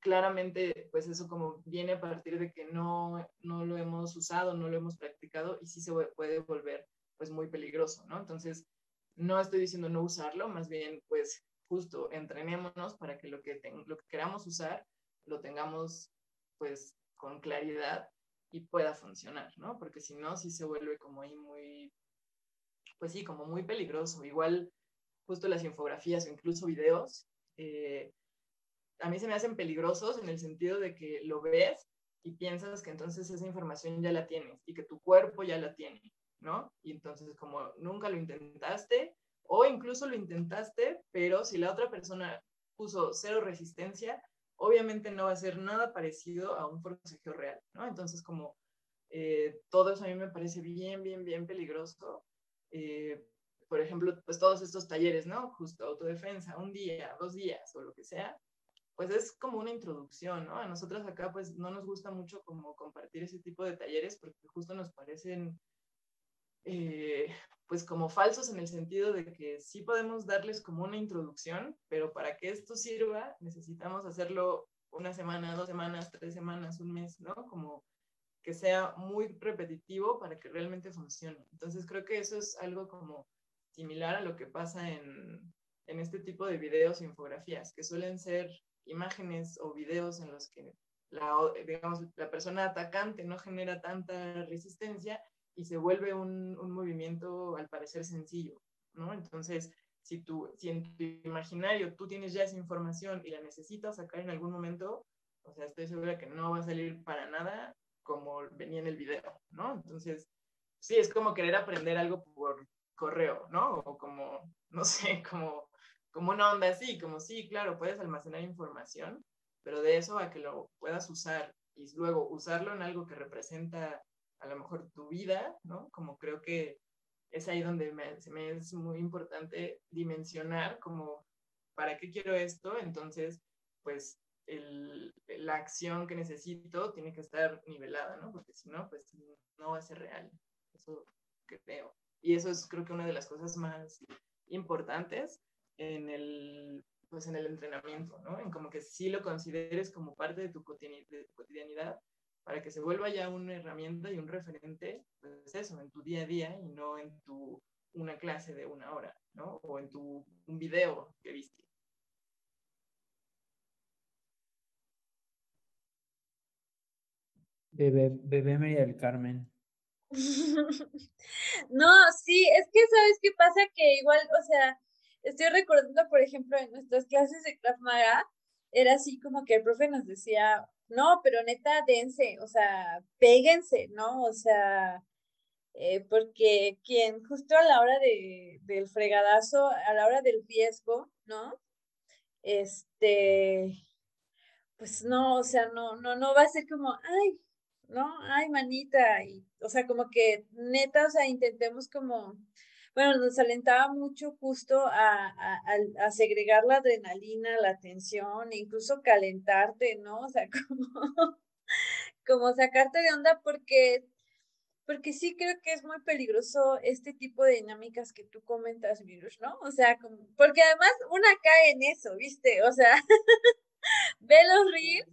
claramente, pues eso como viene a partir de que no, no lo hemos usado, no lo hemos practicado y sí se puede volver pues muy peligroso, ¿no? Entonces, no estoy diciendo no usarlo, más bien pues justo entrenémonos para que lo que, lo que queramos usar lo tengamos pues con claridad y pueda funcionar, ¿no? Porque si no, sí se vuelve como ahí muy, pues sí, como muy peligroso. Igual justo las infografías o incluso videos, eh, a mí se me hacen peligrosos en el sentido de que lo ves y piensas que entonces esa información ya la tienes y que tu cuerpo ya la tiene, ¿no? Y entonces como nunca lo intentaste o incluso lo intentaste, pero si la otra persona puso cero resistencia, obviamente no va a ser nada parecido a un forcejeo real, ¿no? Entonces como eh, todo eso a mí me parece bien, bien, bien peligroso. Eh, por ejemplo, pues todos estos talleres, ¿no? Justo autodefensa, un día, dos días o lo que sea, pues es como una introducción, ¿no? A nosotras acá pues no nos gusta mucho como compartir ese tipo de talleres porque justo nos parecen eh, pues como falsos en el sentido de que sí podemos darles como una introducción, pero para que esto sirva necesitamos hacerlo una semana, dos semanas, tres semanas, un mes, ¿no? Como que sea muy repetitivo para que realmente funcione. Entonces creo que eso es algo como similar a lo que pasa en, en este tipo de videos e infografías, que suelen ser imágenes o videos en los que la, digamos, la persona atacante no genera tanta resistencia y se vuelve un, un movimiento al parecer sencillo, ¿no? Entonces, si, tú, si en tu imaginario tú tienes ya esa información y la necesitas sacar en algún momento, o sea, estoy segura que no va a salir para nada como venía en el video, ¿no? Entonces, sí, es como querer aprender algo por correo, ¿no? O como, no sé, como, como una onda así, como sí, claro, puedes almacenar información, pero de eso a que lo puedas usar y luego usarlo en algo que representa a lo mejor tu vida, ¿no? Como creo que es ahí donde me, me es muy importante dimensionar como, ¿para qué quiero esto? Entonces, pues el, la acción que necesito tiene que estar nivelada, ¿no? Porque si no, pues no va a ser real. Eso creo. Y eso es creo que una de las cosas más importantes en el, pues en el entrenamiento, ¿no? En como que sí lo consideres como parte de tu, de tu cotidianidad para que se vuelva ya una herramienta y un referente, pues eso, en tu día a día y no en tu una clase de una hora, ¿no? O en tu un video que viste. Bebé, bebé María del Carmen. <laughs> no, sí, es que sabes qué pasa que igual, o sea, estoy recordando, por ejemplo, en nuestras clases de Krav Maga, era así como que el profe nos decía, no, pero neta, dense, o sea, péguense, ¿no? O sea, eh, porque quien justo a la hora de, del fregadazo, a la hora del riesgo, ¿no? Este, pues no, o sea, no, no, no va a ser como, ay, no, ay, manita, y, o sea, como que neta, o sea, intentemos como, bueno, nos alentaba mucho justo a, a, segregar la adrenalina, la tensión, incluso calentarte, ¿no? O sea, <laughs> como, como sacarte de onda porque, porque sí creo que es muy peligroso este tipo de dinámicas que tú comentas, Virus, ¿no? O sea, como, porque además una cae en eso, ¿viste? O sea, <laughs> ve los reels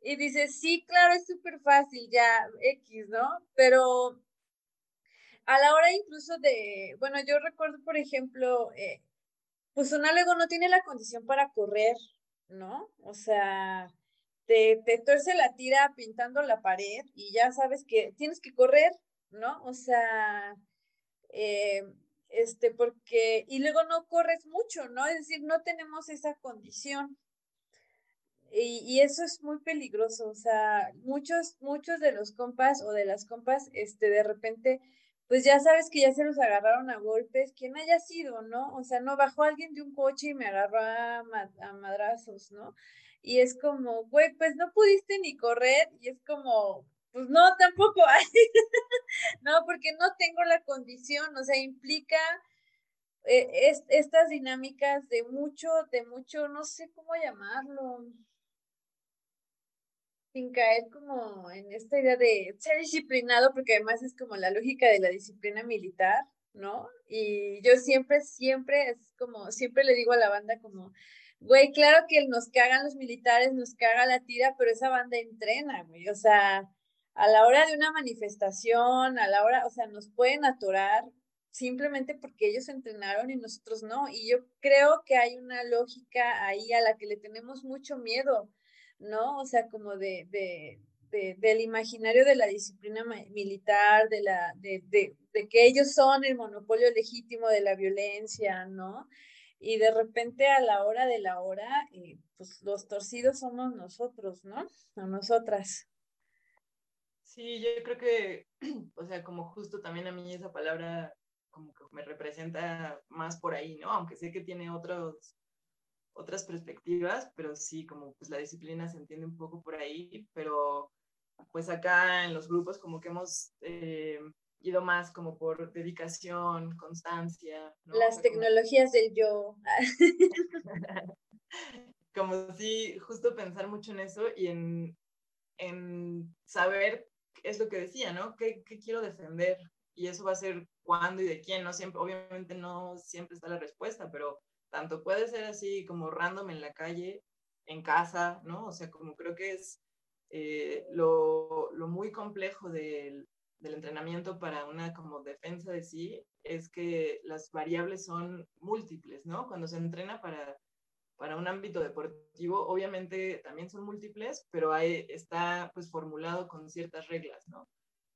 y dice, sí, claro, es súper fácil, ya, X, ¿no? Pero a la hora incluso de, bueno, yo recuerdo, por ejemplo, eh, pues un luego no tiene la condición para correr, ¿no? O sea, te, te tuerce la tira pintando la pared y ya sabes que tienes que correr, ¿no? O sea, eh, este, porque, y luego no corres mucho, ¿no? Es decir, no tenemos esa condición. Y, y, eso es muy peligroso, o sea, muchos, muchos de los compas o de las compas, este, de repente pues ya sabes que ya se los agarraron a golpes, quien haya sido, ¿no? O sea, no bajó alguien de un coche y me agarró a, madrazos, ¿no? Y es como, güey, pues no pudiste ni correr y es como, pues no, tampoco hay, <laughs> no, porque no tengo la condición, o sea, implica eh, estas dinámicas de mucho, de mucho, no sé cómo llamarlo, sin caer como en esta idea de ser disciplinado, porque además es como la lógica de la disciplina militar, ¿no? Y yo siempre, siempre, es como, siempre le digo a la banda como, güey, claro que nos cagan los militares, nos caga la tira, pero esa banda entrena, güey, o sea, a la hora de una manifestación, a la hora, o sea, nos pueden atorar simplemente porque ellos entrenaron y nosotros no. Y yo creo que hay una lógica ahí a la que le tenemos mucho miedo ¿no? O sea, como de, de, del imaginario de la disciplina militar, de, la, de, de, que ellos son el monopolio legítimo de la violencia, ¿no? Y de repente a la hora de la hora, eh, pues los torcidos somos nosotros, ¿no? O nosotras. Sí, yo creo que, <clears throat> o sea, como justo también a mí esa palabra como que me representa más por ahí, ¿no? Aunque sé que tiene otros otras perspectivas, pero sí, como pues la disciplina se entiende un poco por ahí, pero pues acá en los grupos como que hemos eh, ido más como por dedicación, constancia. Las tecnologías del yo. <laughs> como si justo pensar mucho en eso y en, en saber, es lo que decía, ¿no? ¿Qué, ¿Qué, quiero defender? Y eso va a ser cuándo y de quién, ¿no? Siempre, obviamente no siempre está la respuesta, pero tanto puede ser así como random en la calle, en casa, ¿no? O sea, como creo que es eh, lo, lo, muy complejo del, del entrenamiento para una como defensa de sí es que las variables son múltiples, ¿no? Cuando se entrena para para un ámbito deportivo, obviamente también son múltiples, pero hay, está pues formulado con ciertas reglas, ¿no?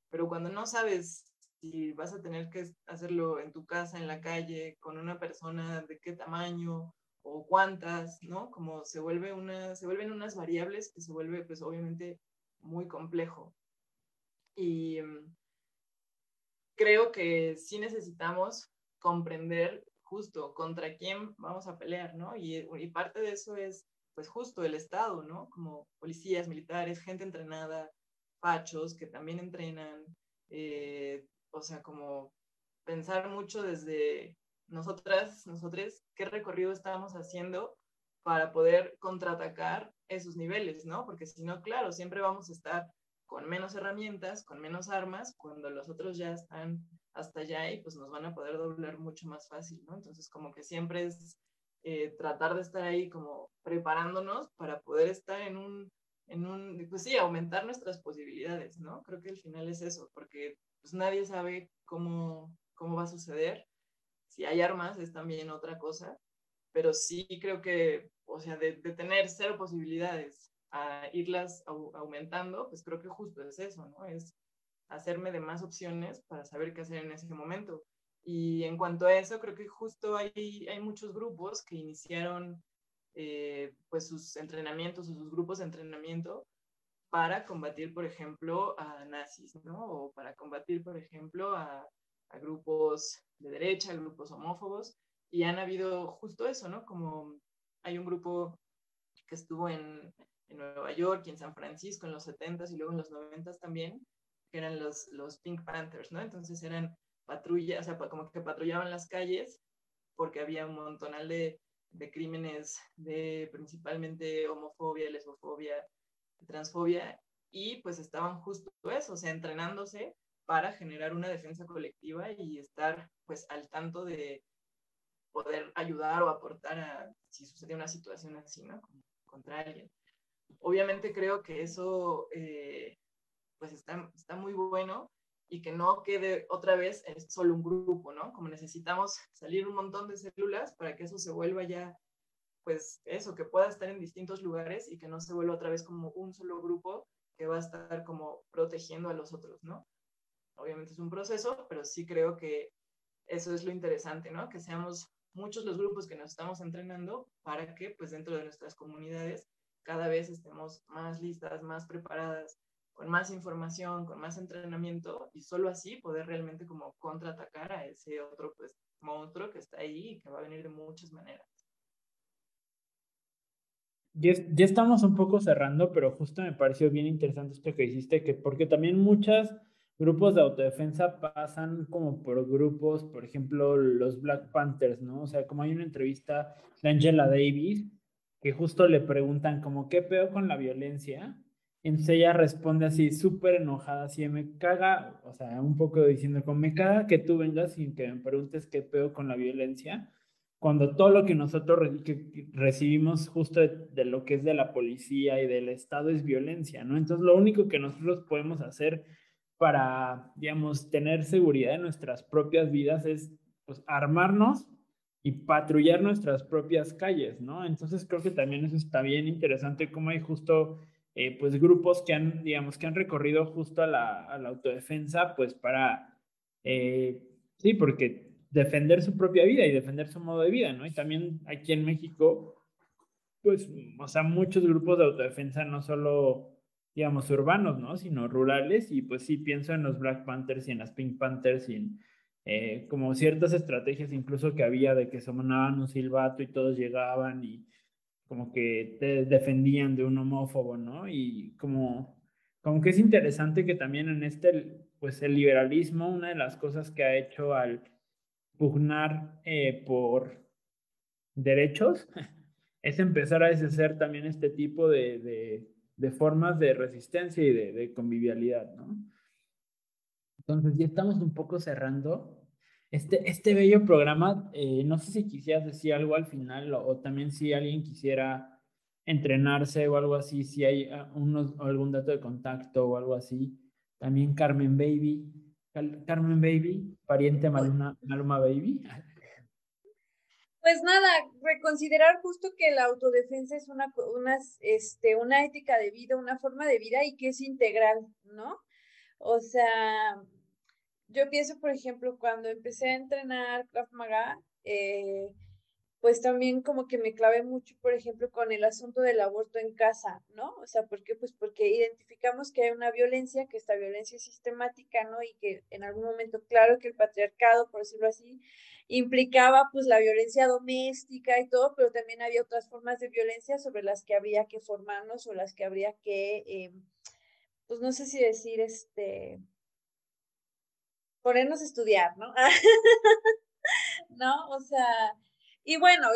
Pero cuando no sabes si vas a tener que hacerlo en tu casa, en la calle, con una persona de qué tamaño o cuántas, ¿no? Como se vuelve una, se vuelven unas variables que se vuelve pues obviamente muy complejo. Y mm, creo que sí necesitamos comprender justo contra quién vamos a pelear, ¿no? Y, parte de eso es, pues justo el Estado, ¿no? Como policías, militares, gente entrenada, pachos que también entrenan, eh, o sea, como pensar mucho desde nosotras, nosotros, qué recorrido estamos haciendo para poder contraatacar esos niveles, ¿no? Porque si no, claro, siempre vamos a estar con menos herramientas, con menos armas, cuando los otros ya están hasta allá y pues nos van a poder doblar mucho más fácil, ¿no? Entonces como que siempre es eh, tratar de estar ahí como preparándonos para poder estar en un, en un, pues sí, aumentar nuestras posibilidades, ¿no? Creo que al final es eso, porque pues nadie sabe cómo, cómo va a suceder. Si hay armas es también otra cosa, pero sí creo que, o sea, de, de tener cero posibilidades a irlas aumentando, pues creo que justo es eso, ¿no? Es hacerme de más opciones para saber qué hacer en ese momento. Y en cuanto a eso, creo que justo hay, hay muchos grupos que iniciaron eh, pues sus entrenamientos o sus grupos de entrenamiento para combatir, por ejemplo, a nazis, ¿no? O para combatir, por ejemplo, a, a grupos de derecha, grupos homófobos. Y han habido justo eso, ¿no? Como hay un grupo que estuvo en, en Nueva York y en San Francisco en los 70s y luego en los 90s también, que eran los, los Pink Panthers, ¿no? Entonces eran patrullas, o sea, como que patrullaban las calles porque había un montonal de, de crímenes de principalmente homofobia, lesbofobia, transfobia, y pues estaban justo eso, o sea, entrenándose para generar una defensa colectiva y estar pues al tanto de poder ayudar o aportar a si sucede una situación así, ¿no? Contra alguien. Obviamente creo que eso eh, pues está, está muy bueno y que no quede otra vez solo un grupo, ¿no? Como necesitamos salir un montón de células para que eso se vuelva ya, pues eso, que pueda estar en distintos lugares y que no se vuelva otra vez como un solo grupo que va a estar como protegiendo a los otros, ¿no? Obviamente es un proceso, pero sí creo que eso es lo interesante, ¿no? Que seamos muchos los grupos que nos estamos entrenando para que, pues dentro de nuestras comunidades, cada vez estemos más listas, más preparadas, con más información, con más entrenamiento y solo así poder realmente como contraatacar a ese otro pues, monstruo que está ahí y que va a venir de muchas maneras. Ya, ya estamos un poco cerrando, pero justo me pareció bien interesante esto que hiciste, que porque también muchos grupos de autodefensa pasan como por grupos, por ejemplo, los Black Panthers, ¿no? O sea, como hay una entrevista de Angela Davis, que justo le preguntan como, ¿qué peor con la violencia? Entonces ella responde así, súper enojada, así, me caga, o sea, un poco diciendo, como me caga que tú vengas sin que me preguntes qué pedo con la violencia, cuando todo lo que nosotros recibimos justo de, lo que es de la policía y del Estado es violencia, ¿no? Entonces lo único que nosotros podemos hacer para, digamos, tener seguridad en nuestras propias vidas es, pues, armarnos y patrullar nuestras propias calles, ¿no? Entonces creo que también eso está bien interesante, como hay justo eh, pues grupos que han, digamos, que han recorrido justo a la, a la autodefensa, pues para, eh, sí, porque defender su propia vida y defender su modo de vida, ¿no? Y también aquí en México, pues, o sea, muchos grupos de autodefensa, no solo, digamos, urbanos, ¿no? Sino rurales, y pues sí, pienso en los Black Panthers y en las Pink Panthers y en eh, como ciertas estrategias incluso que había de que sonaban un silbato y todos llegaban y como que te defendían de un homófobo, ¿no? Y como, como que es interesante que también en este, pues el liberalismo, una de las cosas que ha hecho al pugnar eh, por derechos, <laughs> es empezar a deshacer también este tipo de, formas de resistencia y de, convivialidad, ¿no? Entonces, ya estamos un poco cerrando este, este bello programa. Eh, no sé si quisieras decir algo al final o, también si alguien quisiera entrenarse o algo así, si hay ah, unos, algún dato de contacto o algo así. También Carmen Baby, Carmen Baby, pariente Maluma, Maluma Baby. Pues nada, reconsiderar justo que la autodefensa es una, una, este, una ética de vida, una forma de vida y que es integral, ¿no? O sea, yo pienso, por ejemplo, cuando empecé a entrenar Krav Maga, eh, pues también como que me clavé mucho, por ejemplo, con el asunto del aborto en casa, ¿no? O sea, ¿por qué? Pues porque identificamos que hay una violencia, que esta violencia es sistemática, ¿no? Y que en algún momento, claro que el patriarcado, por decirlo así, implicaba pues la violencia doméstica y todo, pero también había otras formas de violencia sobre las que habría que formarnos o las que habría que, eh, pues no sé si decir, este, ponernos a estudiar, ¿no? <laughs> ¿No? O sea, y bueno,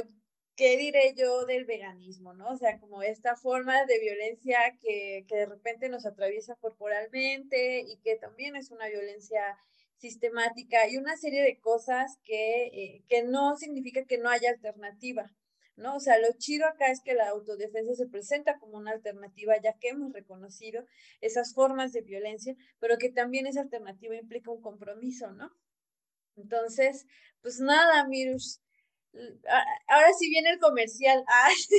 ¿qué diré yo del veganismo, no? O sea, como esta forma de violencia que, que de repente nos atraviesa corporalmente y que también es una violencia sistemática y una serie de cosas que, eh, que no significa que no haya alternativa, ¿no? O sea, lo chido acá es que la autodefensa se presenta como una alternativa, ya que hemos reconocido esas formas de violencia, pero que también esa alternativa implica un compromiso, ¿no? Entonces, pues nada, Mirus, Ahora sí viene el comercial. <laughs>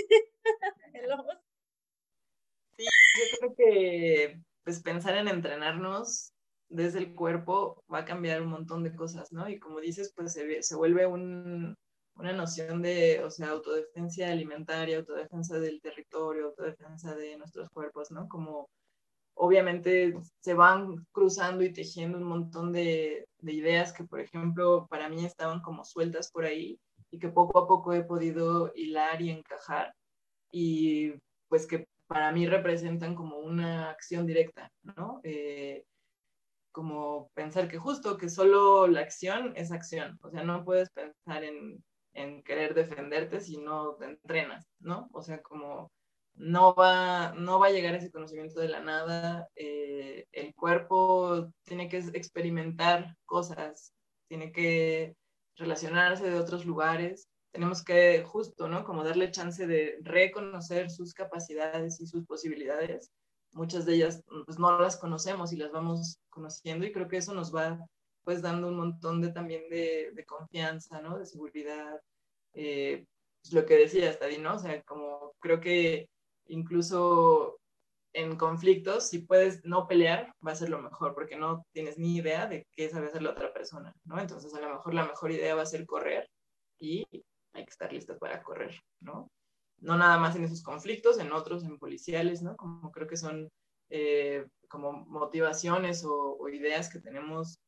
sí, yo creo que pues pensar en entrenarnos desde el cuerpo va a cambiar un montón de cosas, ¿no? Y como dices, pues se, se vuelve un, una noción de, o sea, autodefensa alimentaria, autodefensa del territorio, autodefensa de nuestros cuerpos, ¿no? Como obviamente se van cruzando y tejiendo un montón de, de ideas que, por ejemplo, para mí estaban como sueltas por ahí y que poco a poco he podido hilar y encajar y pues que para mí representan como una acción directa, ¿no? Eh, como pensar que justo que solo la acción es acción, o sea, no puedes pensar en, en querer defenderte si no te entrenas, ¿no? O sea, como no va, no va a llegar ese conocimiento de la nada, eh, el cuerpo tiene que experimentar cosas, tiene que relacionarse de otros lugares, tenemos que justo, ¿no? Como darle chance de reconocer sus capacidades y sus posibilidades. Muchas de ellas pues no las conocemos y las vamos conociendo y creo que eso nos va pues dando un montón de también de, confianza, ¿no? De seguridad. Eh, pues, lo que decía hasta ¿no? O sea, como creo que incluso en conflictos, si puedes no pelear, va a ser lo mejor, porque no tienes ni idea de qué sabe hacer la otra persona, ¿no? Entonces, a lo mejor la mejor idea va a ser correr y hay que estar listos para correr, ¿no? No nada más en esos conflictos, en otros, en policiales, ¿no? Como creo que son eh, como motivaciones o, ideas que tenemos,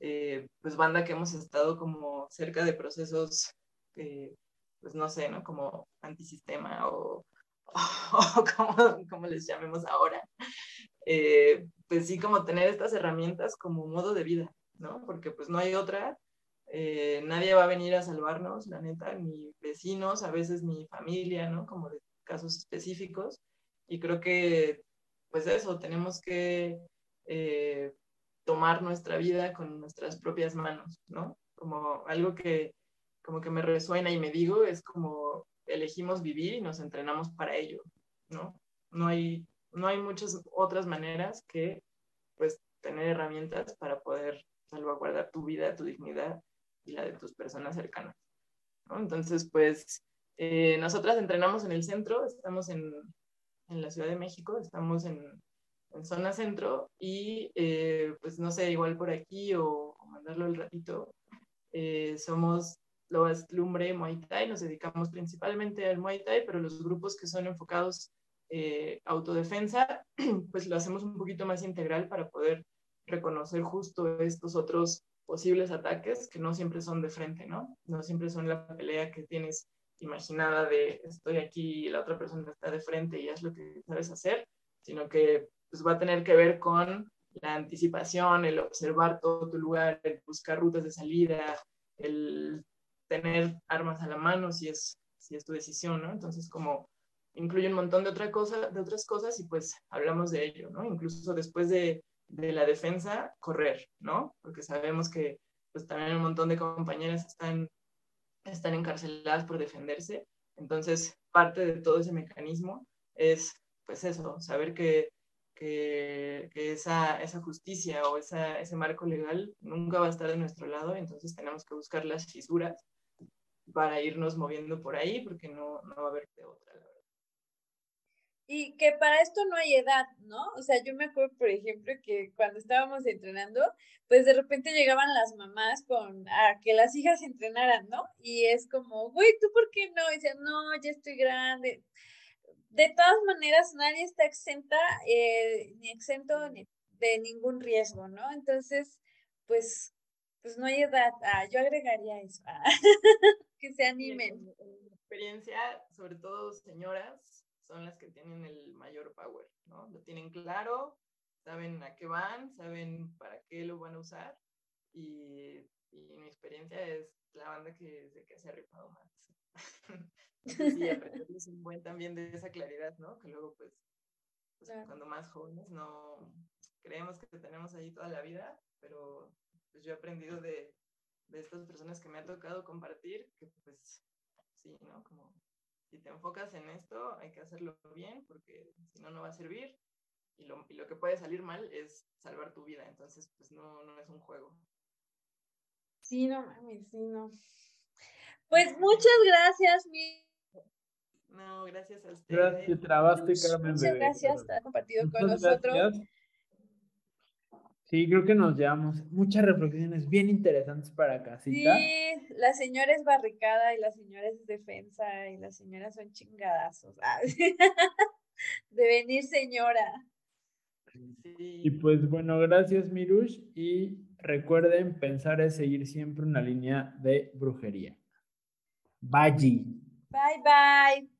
eh, pues banda que hemos estado como cerca de procesos, eh, pues no sé, ¿no? Como antisistema o <laughs> o como, como les llamemos ahora, eh, pues sí, como tener estas herramientas como modo de vida, ¿no? Porque pues no hay otra, eh, nadie va a venir a salvarnos, la neta, ni vecinos, a veces ni familia, ¿no? Como de casos específicos. Y creo que, pues eso, tenemos que eh, tomar nuestra vida con nuestras propias manos, ¿no? Como algo que como que me resuena y me digo, es como elegimos vivir y nos entrenamos para ello, ¿no? No hay, no hay muchas otras maneras que, pues, tener herramientas para poder salvaguardar tu vida, tu dignidad y la de tus personas cercanas, ¿no? Entonces, pues, eh, nosotras entrenamos en el centro, estamos en, en la Ciudad de México, estamos en, en zona centro y, eh, pues, no sé, igual por aquí o, mandarlo el ratito, eh, somos es Lumbre, Muay Thai, nos dedicamos principalmente al Muay Thai, pero los grupos que son enfocados eh, autodefensa, <clears throat> pues lo hacemos un poquito más integral para poder reconocer justo estos otros posibles ataques que no siempre son de frente, ¿no? No siempre son la pelea que tienes imaginada de estoy aquí y la otra persona está de frente y es lo que sabes hacer, sino que pues va a tener que ver con la anticipación, el observar todo tu lugar, el buscar rutas de salida, el tener armas a la mano si es, si es tu decisión, ¿no? Entonces, como incluye un montón de, otra cosa, de otras cosas y pues hablamos de ello, ¿no? Incluso después de, de la defensa, correr, ¿no? Porque sabemos que pues también un montón de compañeras están, están encarceladas por defenderse. Entonces, parte de todo ese mecanismo es, pues eso, saber que, que, que esa, esa, justicia o esa, ese marco legal nunca va a estar de nuestro lado, entonces tenemos que buscar las fisuras para irnos moviendo por ahí, porque no, no va a haber de otra, y que para esto no hay edad, ¿no? O sea, yo me acuerdo, por ejemplo, que cuando estábamos entrenando, pues de repente llegaban las mamás con a que las hijas entrenaran, ¿no? Y es como, güey, ¿tú por qué no? Y dicen, no, ya estoy grande. De todas maneras, nadie está exenta, eh, ni exento ni de ningún riesgo, ¿no? Entonces, pues, pues no hay edad. Ah, yo agregaría eso, ah, <laughs> que se animen. En experiencia, sobre todo señoras, son las que tienen el mayor power, ¿no? Lo tienen claro, saben a qué van, saben para qué lo van a usar y, y mi experiencia es la banda que, de que se ha rifado más. <laughs> Entonces sí, aprenderles un buen también de esa claridad, ¿no? Que luego pues, pues cuando más jóvenes no creemos que tenemos ahí toda la vida, pero pues yo he aprendido de, de estas personas que me ha tocado compartir que pues sí, ¿no? Como si te enfocas en esto, hay que hacerlo bien porque si no, no va a servir. Y lo, y lo, que puede salir mal es salvar tu vida. Entonces, pues no, no es un juego. Sí, no mames, sí, no. Pues muchas gracias, mi. No, gracias a ustedes. Gracias, trabaste, Carmen. Muchas gracias por haber compartido con nosotros. Sí, creo que nos llevamos muchas reflexiones bien interesantes para casita. Sí, la señora es barricada y la señora es defensa y la señora son chingadazos. Ah, <laughs> de venir señora. Y pues bueno, gracias Mirush y recuerden pensar es seguir siempre una línea de brujería. Bye. Bye bye.